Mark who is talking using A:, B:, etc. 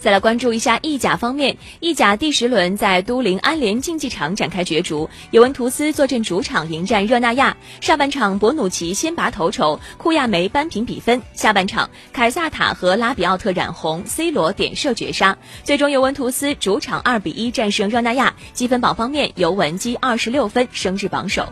A: 再来关注一下意甲方面，意甲第十轮在都灵安联竞技场展开角逐，尤文图斯坐镇主场迎战热那亚。上半场博努奇先拔头筹，库亚梅扳平比分。下半场凯萨塔和拉比奥特染红，C 罗点射绝杀。最终尤文图斯主场二比一战胜热那亚。积分榜方面，尤文积二十六分，升至榜首。